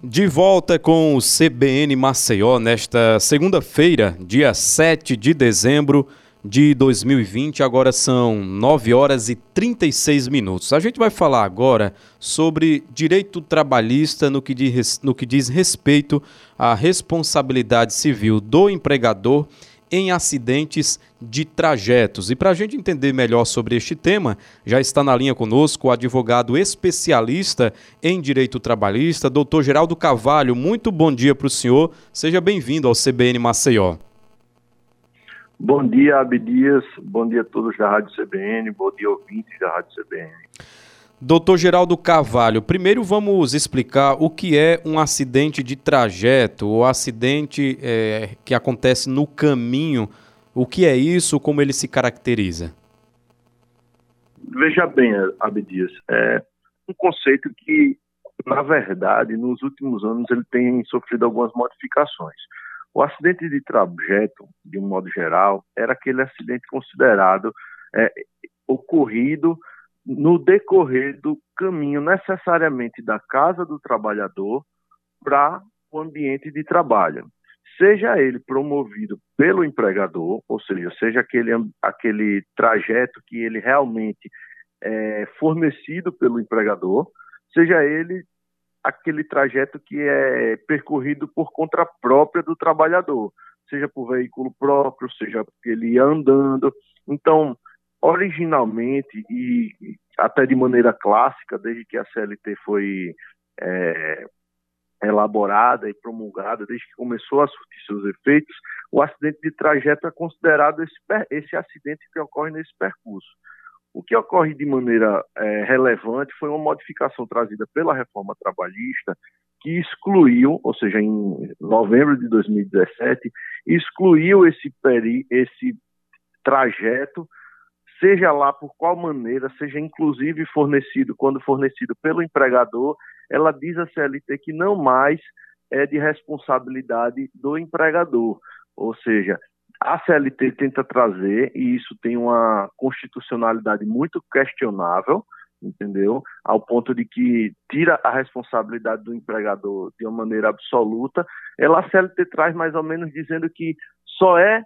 De volta com o CBN Maceió nesta segunda-feira, dia 7 de dezembro de 2020. Agora são 9 horas e 36 minutos. A gente vai falar agora sobre direito trabalhista no que diz, no que diz respeito à responsabilidade civil do empregador em acidentes de trajetos. E para a gente entender melhor sobre este tema, já está na linha conosco o advogado especialista em direito trabalhista, doutor Geraldo Cavalho. Muito bom dia para o senhor. Seja bem-vindo ao CBN Maceió. Bom dia, Abdias. Bom dia a todos da Rádio CBN. Bom dia, ouvintes da Rádio CBN. Doutor Geraldo Carvalho, primeiro vamos explicar o que é um acidente de trajeto, ou acidente é, que acontece no caminho. O que é isso, como ele se caracteriza? Veja bem, Abdias, é um conceito que, na verdade, nos últimos anos ele tem sofrido algumas modificações. O acidente de trajeto, de um modo geral, era aquele acidente considerado é, ocorrido no decorrer do caminho necessariamente da casa do trabalhador para o ambiente de trabalho. Seja ele promovido pelo empregador, ou seja, seja aquele, aquele trajeto que ele realmente é fornecido pelo empregador, seja ele aquele trajeto que é percorrido por conta própria do trabalhador, seja por veículo próprio, seja ele andando. Então, originalmente e até de maneira clássica, desde que a CLT foi é, elaborada e promulgada, desde que começou a surtir seus efeitos, o acidente de trajeto é considerado esse, esse acidente que ocorre nesse percurso. O que ocorre de maneira é, relevante foi uma modificação trazida pela reforma trabalhista que excluiu, ou seja, em novembro de 2017, excluiu esse, peri, esse trajeto seja lá por qual maneira, seja inclusive fornecido, quando fornecido pelo empregador, ela diz a CLT que não mais é de responsabilidade do empregador. Ou seja, a CLT tenta trazer, e isso tem uma constitucionalidade muito questionável, entendeu? Ao ponto de que tira a responsabilidade do empregador de uma maneira absoluta. Ela, a CLT traz mais ou menos dizendo que só é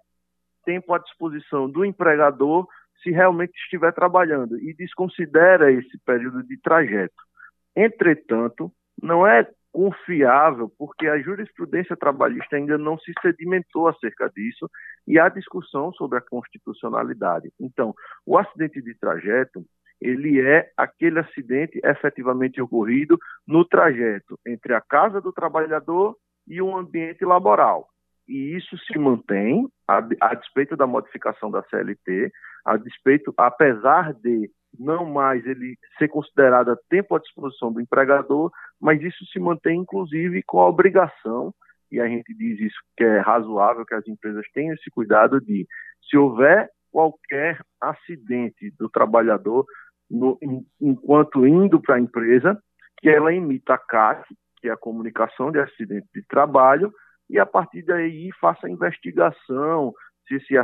tempo à disposição do empregador se realmente estiver trabalhando e desconsidera esse período de trajeto. Entretanto, não é confiável porque a jurisprudência trabalhista ainda não se sedimentou acerca disso e há discussão sobre a constitucionalidade. Então, o acidente de trajeto, ele é aquele acidente efetivamente ocorrido no trajeto entre a casa do trabalhador e o ambiente laboral e isso se mantém a, a, despeito da modificação da CLT, a despeito, apesar de não mais ele ser considerado a tempo à disposição do empregador, mas isso se mantém inclusive com a obrigação, e a gente diz isso que é razoável que as empresas tenham esse cuidado de, se houver qualquer acidente do trabalhador no, enquanto indo para a empresa, que ela emita a CAC, que é a comunicação de acidente de trabalho, e a partir daí faça a investigação se esse,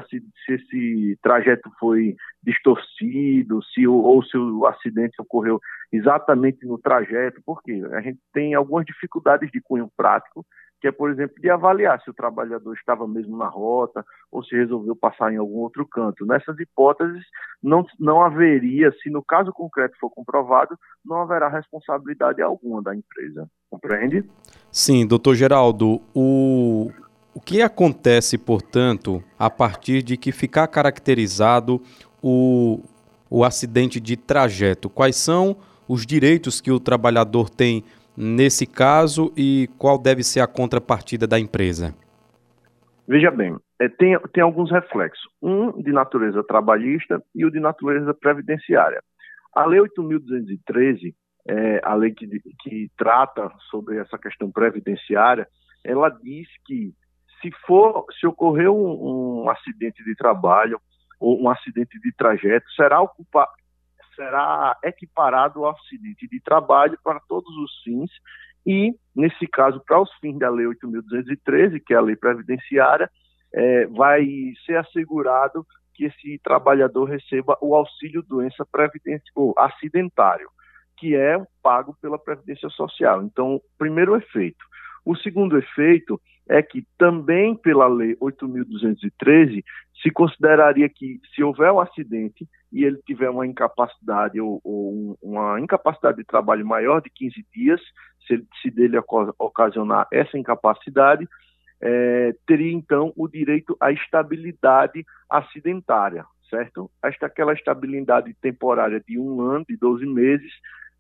se esse trajeto foi distorcido, se ou se o acidente ocorreu exatamente no trajeto, porque a gente tem algumas dificuldades de cunho prático que é, por exemplo, de avaliar se o trabalhador estava mesmo na rota ou se resolveu passar em algum outro canto. Nessas hipóteses, não, não haveria, se no caso concreto for comprovado, não haverá responsabilidade alguma da empresa. Compreende? Sim, doutor Geraldo, o, o que acontece, portanto, a partir de que ficar caracterizado o, o acidente de trajeto? Quais são os direitos que o trabalhador tem nesse caso e qual deve ser a contrapartida da empresa? Veja bem, é, tem, tem alguns reflexos. Um de natureza trabalhista e o de natureza previdenciária. A Lei 8.213, é, a lei que, que trata sobre essa questão previdenciária, ela diz que se for, se ocorrer um, um acidente de trabalho ou um acidente de trajeto, será ocupado será equiparado ao acidente de trabalho para todos os fins e, nesse caso, para os fins da Lei 8.213, que é a lei previdenciária, é, vai ser assegurado que esse trabalhador receba o auxílio doença previdenciário, acidentário, que é pago pela Previdência Social. Então, primeiro efeito. O segundo efeito é que também pela Lei 8.213 se consideraria que se houver um acidente e ele tiver uma incapacidade ou, ou uma incapacidade de trabalho maior de 15 dias, se, se dele ocasionar essa incapacidade, é, teria então o direito à estabilidade acidentária, certo? Esta aquela estabilidade temporária de um ano, de 12 meses,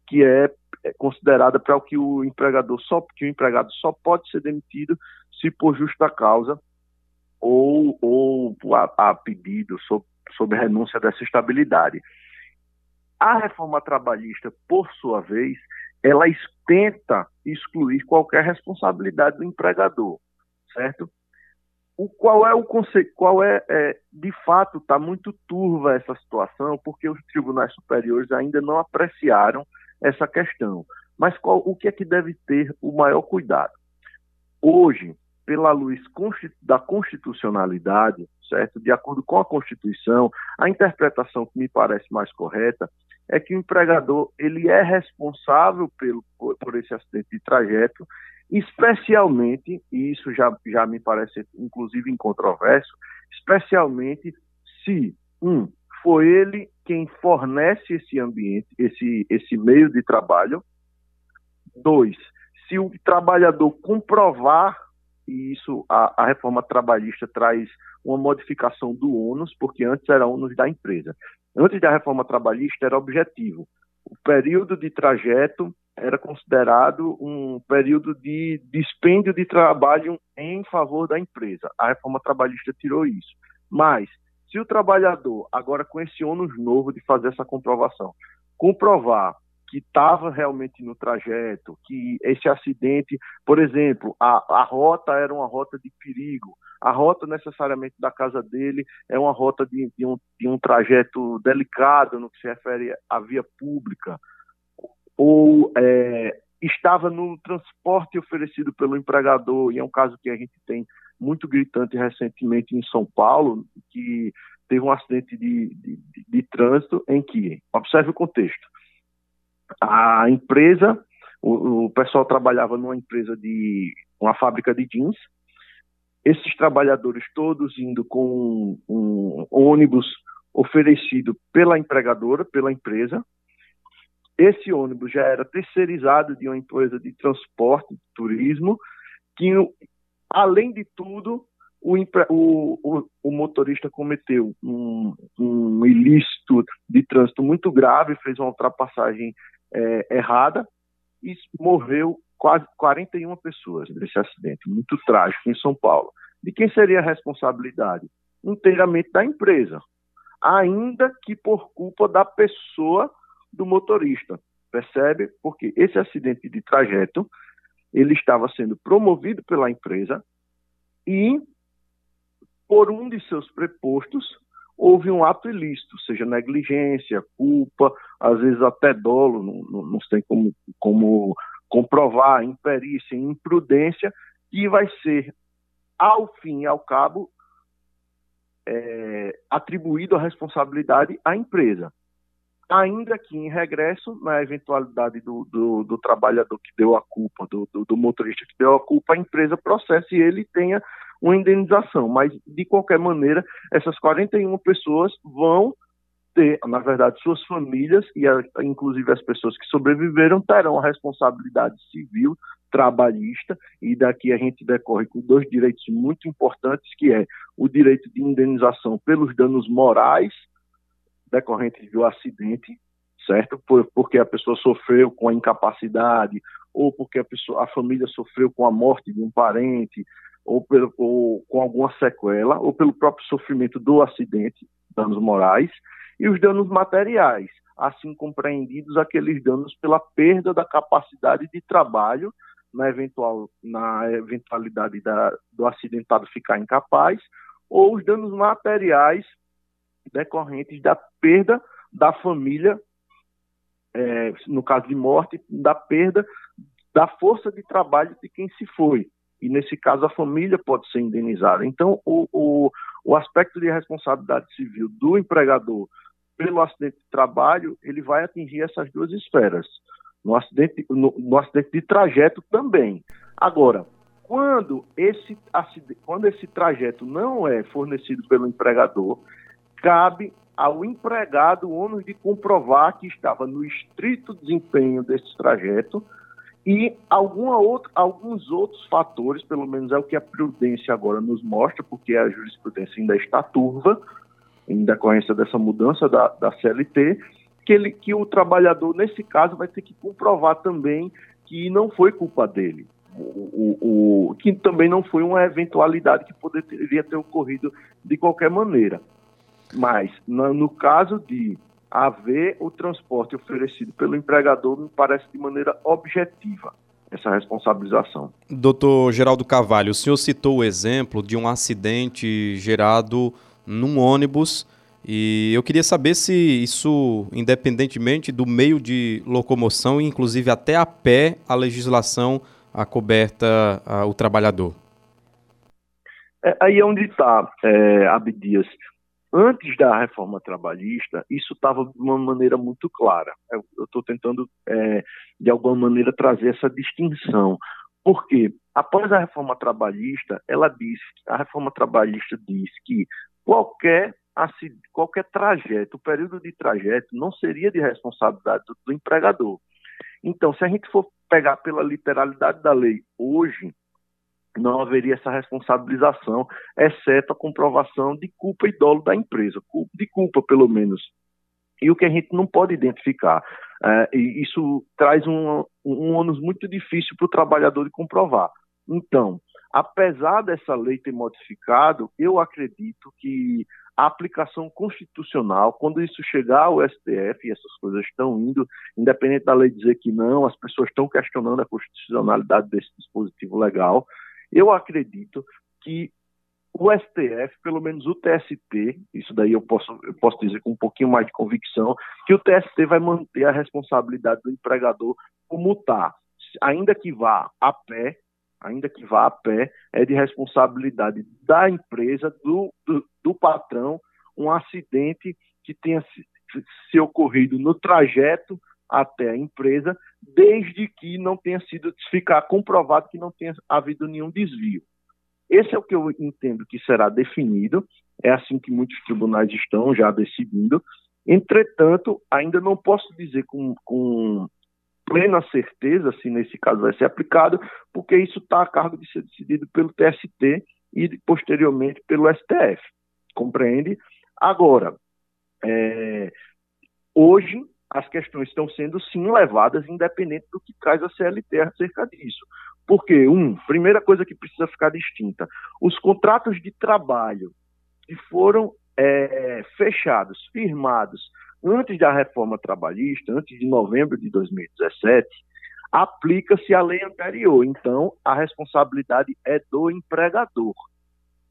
que é, é considerada para o que o empregador só que o empregado só pode ser demitido se por justa causa ou, ou a, a pedido sob, sob renúncia dessa estabilidade. A reforma trabalhista, por sua vez, ela tenta excluir qualquer responsabilidade do empregador, certo? O qual é o conceito, qual é, é de fato está muito turva essa situação, porque os tribunais superiores ainda não apreciaram essa questão. Mas qual, o que é que deve ter o maior cuidado? Hoje, pela luz da constitucionalidade, certo? De acordo com a Constituição, a interpretação que me parece mais correta é que o empregador ele é responsável pelo, por, esse acidente de trajeto, especialmente, e isso já, já me parece inclusive incontroverso, especialmente se, um, foi ele quem fornece esse ambiente, esse, esse meio de trabalho. Dois, se o trabalhador comprovar, e isso a, a reforma trabalhista traz uma modificação do ônus, porque antes era ônus da empresa. Antes da reforma trabalhista era objetivo. O período de trajeto era considerado um período de dispêndio de trabalho em favor da empresa. A reforma trabalhista tirou isso. Mas se o trabalhador, agora com esse ônus novo de fazer essa comprovação, comprovar que estava realmente no trajeto, que esse acidente, por exemplo, a, a rota era uma rota de perigo, a rota necessariamente da casa dele é uma rota de, de, um, de um trajeto delicado no que se refere à via pública, ou é, estava no transporte oferecido pelo empregador, e é um caso que a gente tem muito gritante recentemente em São Paulo, que teve um acidente de, de, de, de trânsito em que, observe o contexto, a empresa, o, o, pessoal trabalhava numa empresa de uma fábrica de jeans, esses trabalhadores todos indo com um, um ônibus oferecido pela empregadora, pela empresa, esse ônibus já era terceirizado de uma empresa de transporte, de turismo, que Além de tudo, o, o, o, motorista cometeu um, um, ilícito de trânsito muito grave, fez uma ultrapassagem é, errada e morreu quase 41 pessoas nesse acidente, muito trágico em São Paulo. De quem seria a responsabilidade? Inteiramente da empresa, ainda que por culpa da pessoa do motorista. Percebe? Porque esse acidente de trajeto ele estava sendo promovido pela empresa e, por um de seus prepostos, houve um ato ilícito, seja negligência, culpa, às vezes até dolo, não, não, tem como, como comprovar, imperícia, imprudência, que vai ser, ao fim e ao cabo, é, atribuído a responsabilidade à empresa ainda que em regresso, na eventualidade do, do, do trabalhador que deu a culpa, do, do, motorista que deu a culpa, a empresa processe e ele tenha uma indenização. Mas, de qualquer maneira, essas 41 pessoas vão ter, na verdade, suas famílias e, a, inclusive, as pessoas que sobreviveram terão a responsabilidade civil trabalhista e daqui a gente decorre com dois direitos muito importantes que é o direito de indenização pelos danos morais decorrentes do acidente, certo? Por, porque a pessoa sofreu com a incapacidade, ou porque a, pessoa, a família sofreu com a morte de um parente, ou, pelo, ou com alguma sequela, ou pelo próprio sofrimento do acidente, danos morais, e os danos materiais, assim compreendidos aqueles danos pela perda da capacidade de trabalho na, eventual, na eventualidade da, do acidentado ficar incapaz, ou os danos materiais decorrentes da perda da família, é, no caso de morte, da perda da força de trabalho de quem se foi. E nesse caso a família pode ser indenizada. Então, o, o, o aspecto de responsabilidade civil do empregador pelo acidente de trabalho, ele vai atingir essas duas esferas. No acidente, no, no acidente de trajeto também. Agora, quando esse, quando esse trajeto não é fornecido pelo empregador, cabe ao empregado o ônus de comprovar que estava no estrito desempenho desse trajeto e outra, alguns outros fatores, pelo menos é o que a prudência agora nos mostra, porque a jurisprudência ainda está turva, em decorrência dessa mudança da, da CLT, que, ele, que o trabalhador, nesse caso, vai ter que comprovar também que não foi culpa dele o, o, que também não foi uma eventualidade que poderia ter ocorrido de qualquer maneira. Mas, no, caso de haver o transporte oferecido pelo empregador, me parece de maneira objetiva essa responsabilização. Doutor Geraldo Carvalho, o senhor citou o exemplo de um acidente gerado num ônibus e eu queria saber se isso, independentemente do meio de locomoção, inclusive até a pé, a legislação a coberta ao trabalhador? É, aí é onde está, é, Abdias. Antes da reforma trabalhista, isso estava de uma maneira muito clara. Eu estou tentando, é, de alguma maneira, trazer essa distinção. Porque, após a reforma trabalhista, ela disse, a reforma trabalhista diz que qualquer qualquer trajeto, o período de trajeto não seria de responsabilidade do, do empregador. Então, se a gente for pegar pela literalidade da lei hoje, não haveria essa responsabilização, exceto a comprovação de culpa e dolo da empresa, de culpa pelo menos. E o que a gente não pode identificar, é, e isso traz um, um ônus muito difícil para o trabalhador de comprovar. Então, apesar dessa lei ter modificado, eu acredito que a aplicação constitucional, quando isso chegar ao STF, e essas coisas estão indo, independente da lei dizer que não, as pessoas estão questionando a constitucionalidade desse dispositivo legal, eu acredito que o STF, pelo menos o TST, isso daí eu posso, eu posso dizer com um pouquinho mais de convicção, que o TST vai manter a responsabilidade do empregador como está, ainda que vá a pé, ainda que vá a pé, é de responsabilidade da empresa, do, do, do patrão, um acidente que tenha se, se, ocorrido no trajeto até a empresa, desde que não tenha sido ficar comprovado que não tenha havido nenhum desvio. Esse é o que eu entendo que será definido, é assim que muitos tribunais estão já decidindo. Entretanto, ainda não posso dizer com, com plena certeza se nesse caso vai ser aplicado, porque isso está a cargo de ser decidido pelo TST e posteriormente pelo STF. Compreende? Agora, é, hoje as questões estão sendo sim levadas, independente do que traz a CLT acerca disso. Porque, um, primeira coisa que precisa ficar distinta: os contratos de trabalho que foram é, fechados, firmados antes da reforma trabalhista, antes de novembro de 2017, aplica-se a lei anterior. Então, a responsabilidade é do empregador,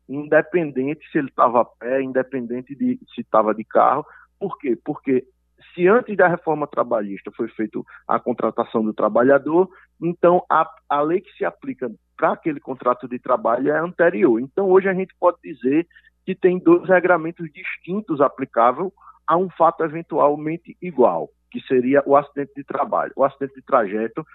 independente se ele estava a pé, independente de se estava de carro. Por quê? Porque se antes da reforma trabalhista foi feita a contratação do trabalhador, então a, a lei que se aplica para aquele contrato de trabalho é anterior. Então, hoje a gente pode dizer que tem dois regramentos distintos aplicáveis a um fato eventualmente igual, que seria o acidente de trabalho. O acidente de trajeto,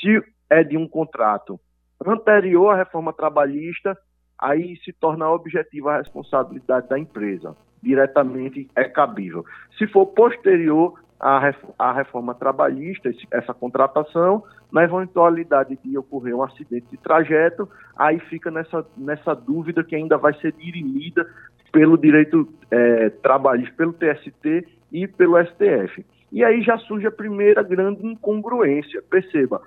se é de um contrato anterior à reforma trabalhista, aí se torna objetiva a responsabilidade da empresa. Diretamente é cabível. Se for posterior à reforma trabalhista, essa contratação, na eventualidade de ocorrer um acidente de trajeto, aí fica nessa, nessa dúvida que ainda vai ser dirimida pelo direito é, trabalhista, pelo TST e pelo STF. E aí já surge a primeira grande incongruência. Perceba,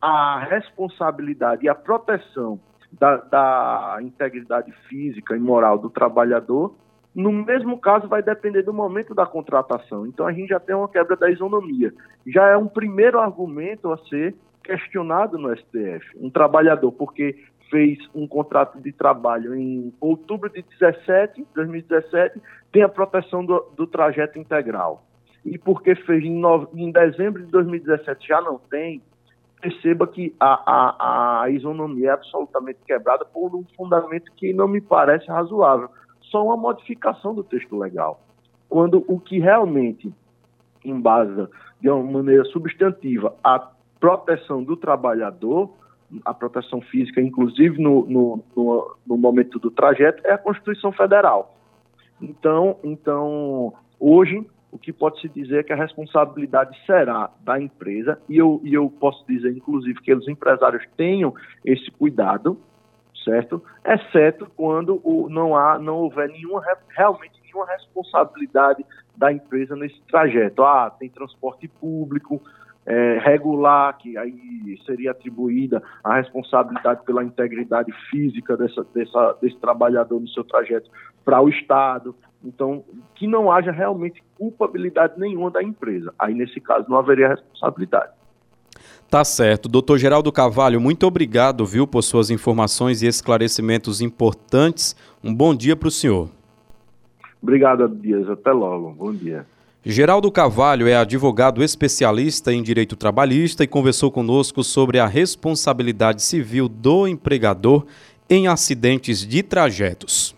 a responsabilidade e a proteção da, da integridade física e moral do trabalhador, no mesmo caso, vai depender do momento da contratação. Então a gente já tem uma quebra da isonomia. Já é um primeiro argumento a ser questionado no STF. Um trabalhador, porque fez um contrato de trabalho em outubro de 17, 2017, tem a proteção do, do trajeto integral. E porque fez em, em, dezembro de 2017 já não tem, perceba que a, a, a isonomia é absolutamente quebrada por um fundamento que não me parece razoável. Só uma modificação do texto legal. quando o que realmente embasa de uma maneira substantiva a proteção do trabalhador, a proteção física, inclusive no, no, no, no momento do trajeto, é a Constituição Federal. Então, então hoje, o que pode se dizer é que a responsabilidade será da empresa, e eu, e eu posso dizer, inclusive, que os empresários tenham esse cuidado, certo? Exceto quando o, não há, não houver nenhuma, realmente nenhuma responsabilidade da empresa nesse trajeto. Ah, tem transporte público, é, regular, que aí seria atribuída a responsabilidade pela integridade física dessa, dessa, desse trabalhador no seu trajeto para o Estado. Então, que não haja realmente culpabilidade nenhuma da empresa. Aí, nesse caso, não haveria responsabilidade. Tá certo. Doutor Geraldo Carvalho, muito obrigado, viu, por suas informações e esclarecimentos importantes. Um bom dia para o senhor. Obrigado, Dias. Até logo. Bom dia. Geraldo Carvalho é advogado especialista em direito trabalhista e conversou conosco sobre a responsabilidade civil do empregador em acidentes de trajetos.